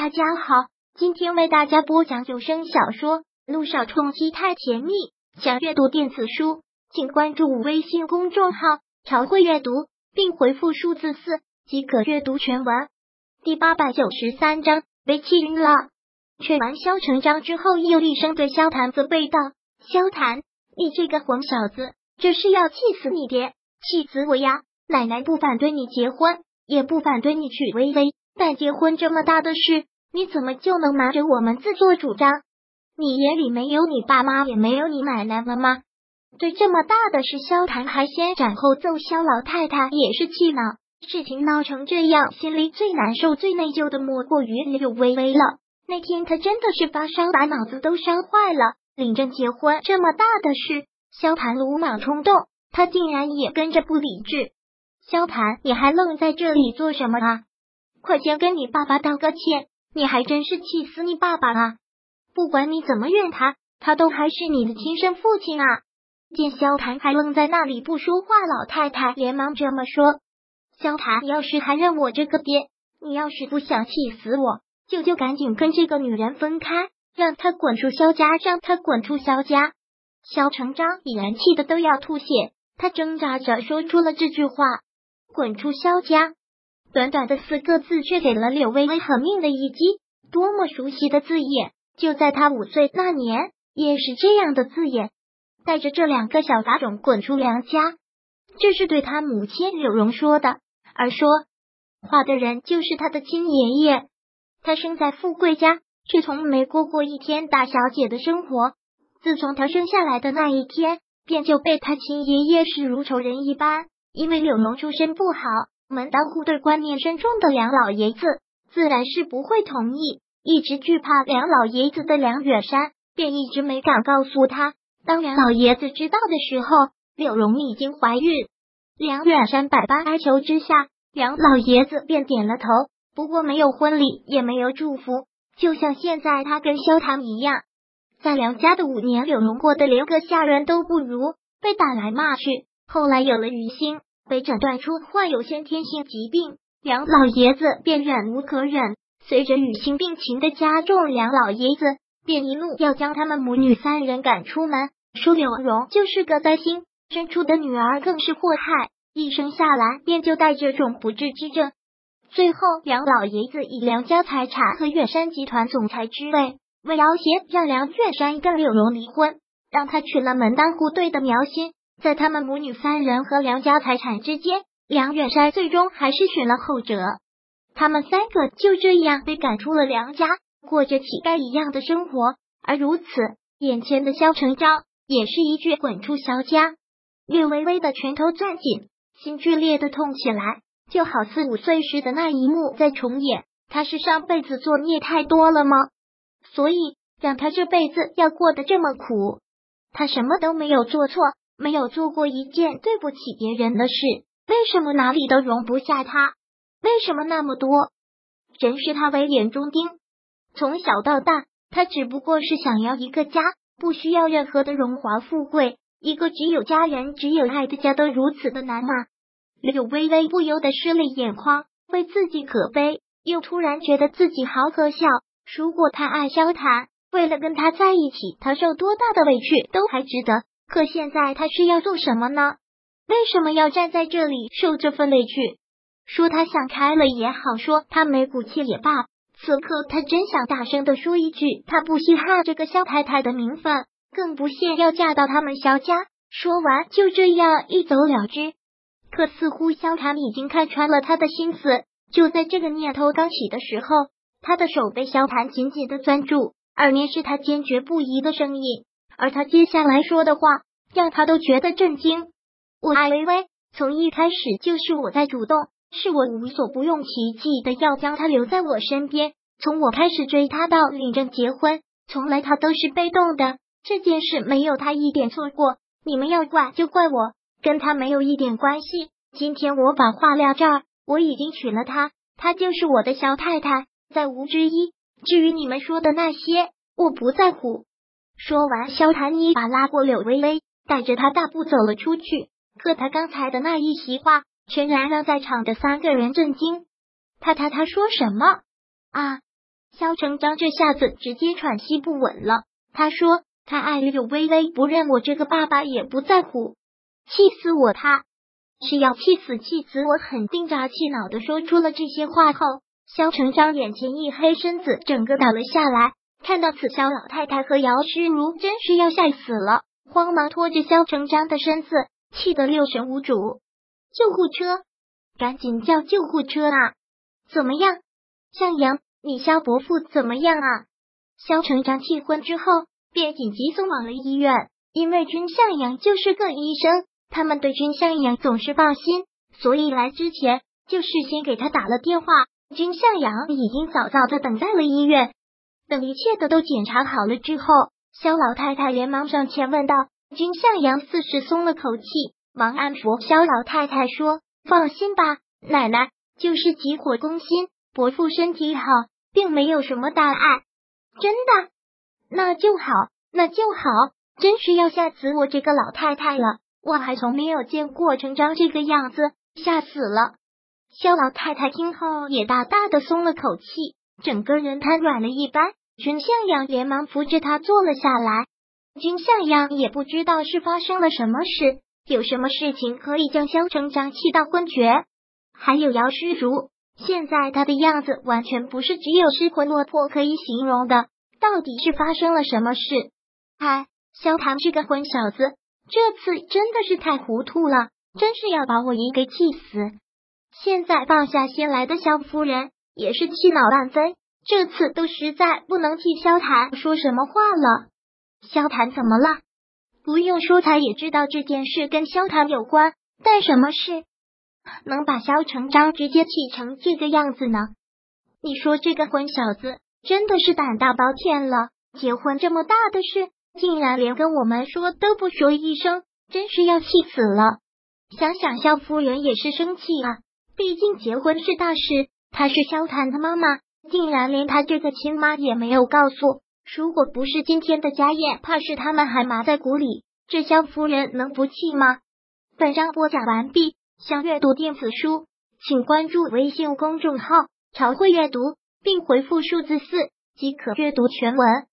大家好，今天为大家播讲有声小说《路上冲击太甜蜜》。想阅读电子书，请关注微信公众号“朝会阅读”，并回复数字四即可阅读全文。第八百九十三章被气晕了。劝完萧成章之后，又厉声对萧谈责备道：“萧谈，你这个混小子，这是要气死你爹，气死我呀！奶奶不反对你结婚，也不反对你娶微微。”但结婚这么大的事，你怎么就能瞒着我们自作主张？你眼里没有你爸妈，也没有你奶奶了吗？对这么大的事，萧谈还先斩后奏，萧老太太也是气恼。事情闹成这样，心里最难受、最内疚的莫过于柳微微了。那天他真的是发烧，把脑子都烧坏了。领证结婚这么大的事，萧谈鲁莽冲动，他竟然也跟着不理智。萧谈，你还愣在这里做什么啊？快先跟你爸爸道个歉！你还真是气死你爸爸啊！不管你怎么怨他，他都还是你的亲生父亲啊！见萧谭还愣在那里不说话，老太太连忙这么说：“萧谭，要是还认我这个爹，你要是不想气死我，就就赶紧跟这个女人分开，让她滚出萧家，让她滚出萧家！”萧成章已然气得都要吐血，他挣扎着说出了这句话：“滚出萧家。”短短的四个字，却给了柳微微狠命的一击。多么熟悉的字眼！就在他五岁那年，也是这样的字眼，带着这两个小杂种滚出梁家。这是对他母亲柳荣说的，而说话的人就是他的亲爷爷。他生在富贵家，却从没过过一天大小姐的生活。自从他生下来的那一天，便就被他亲爷爷视如仇人一般。因为柳荣出身不好。门当户对观念深重的梁老爷子自然是不会同意。一直惧怕梁老爷子的梁远山便一直没敢告诉他。当梁老爷子知道的时候，柳荣已经怀孕。梁远山百般哀求之下，梁老爷子便点了头。不过没有婚礼，也没有祝福，就像现在他跟萧唐一样，在梁家的五年，柳荣过得连个下人都不如，被打来骂去。后来有了余兴。被诊断出患有先天性疾病，梁老爷子便忍无可忍。随着雨欣病情的加重，梁老爷子便一怒要将他们母女三人赶出门，说柳荣就是个灾星，生出的女儿更是祸害，一生下来便就带这种不治之症。最后，梁老爷子以梁家财产和远山集团总裁之位，为要挟让梁远山跟柳荣离婚，让他娶了门当户对的苗心。在他们母女三人和梁家财产之间，梁远山最终还是选了后者。他们三个就这样被赶出了梁家，过着乞丐一样的生活。而如此，眼前的萧成章也是一句“滚出萧家”。略微微的拳头攥紧，心剧烈的痛起来，就好似五岁时的那一幕在重演。他是上辈子作孽太多了吗？所以让他这辈子要过得这么苦？他什么都没有做错。没有做过一件对不起别人的事，为什么哪里都容不下他？为什么那么多人视他为眼中钉？从小到大，他只不过是想要一个家，不需要任何的荣华富贵，一个只有家人、只有爱的家，都如此的难吗？柳微微不由得湿了眼眶，为自己可悲，又突然觉得自己好可笑。如果他爱萧谈，为了跟他在一起，他受多大的委屈都还值得。可现在他是要做什么呢？为什么要站在这里受这份委屈？说他想开了也好，说他没骨气也罢。此刻他真想大声的说一句：他不稀罕这个萧太太的名分，更不屑要嫁到他们萧家。说完就这样一走了之。可似乎萧谭已经看穿了他的心思。就在这个念头刚起的时候，他的手被萧谭紧紧的攥住，耳边是他坚决不移的声音。而他接下来说的话，让他都觉得震惊。我爱微微，从一开始就是我在主动，是我无所不用其极的要将她留在我身边。从我开始追她到领证结婚，从来她都是被动的。这件事没有她一点错过，你们要怪就怪我，跟她没有一点关系。今天我把话撂这儿，我已经娶了她，她就是我的小太太，再无之一。至于你们说的那些，我不在乎。说完，萧谭一把拉过柳微微，带着她大步走了出去。可他刚才的那一席话，全然让在场的三个人震惊。他他他说什么啊？萧成章这下子直接喘息不稳了。他说：“他爱柳微微，不认我这个爸爸也不在乎，气死我！他是要气死气死我！”很定扎气恼的说出了这些话后，萧成章眼前一黑，身子整个倒了下来。看到此，萧老太太和姚诗如真是要吓死了，慌忙拖着肖成章的身子，气得六神无主。救护车，赶紧叫救护车啊！怎么样，向阳？你肖伯父怎么样啊？肖成章气昏之后，便紧急送往了医院。因为君向阳就是个医生，他们对君向阳总是放心，所以来之前就事先给他打了电话。君向阳已经早早的等在了医院。等一切的都检查好了之后，肖老太太连忙上前问道：“君向阳似是松了口气，忙安抚肖老太太说：‘放心吧，奶奶就是急火攻心，伯父身体好，并没有什么大碍。’真的，那就好，那就好。真是要吓死我这个老太太了，我还从没有见过成章这个样子，吓死了。”肖老太太听后也大大的松了口气，整个人瘫软了一般。君向阳连忙扶着他坐了下来。君向阳也不知道是发生了什么事，有什么事情可以将萧成章气到昏厥？还有姚诗如，现在他的样子完全不是只有失魂落魄可以形容的。到底是发生了什么事？哎，萧唐这个混小子，这次真的是太糊涂了，真是要把我爷给气死。现在放下心来的萧夫人也是气恼万分。这次都实在不能替萧谭说什么话了。萧谭怎么了？不用说，他也知道这件事跟萧谭有关。但什么事能把萧成章直接气成这个样子呢？你说这个混小子真的是胆大包天了，结婚这么大的事，竟然连跟我们说都不说一声，真是要气死了。想想萧夫人也是生气啊，毕竟结婚是大事，她是萧谭的妈妈。竟然连他这个亲妈也没有告诉，如果不是今天的家宴，怕是他们还埋在鼓里。这萧夫人能不气吗？本章播讲完毕，想阅读电子书，请关注微信公众号“朝会阅读”，并回复数字四即可阅读全文。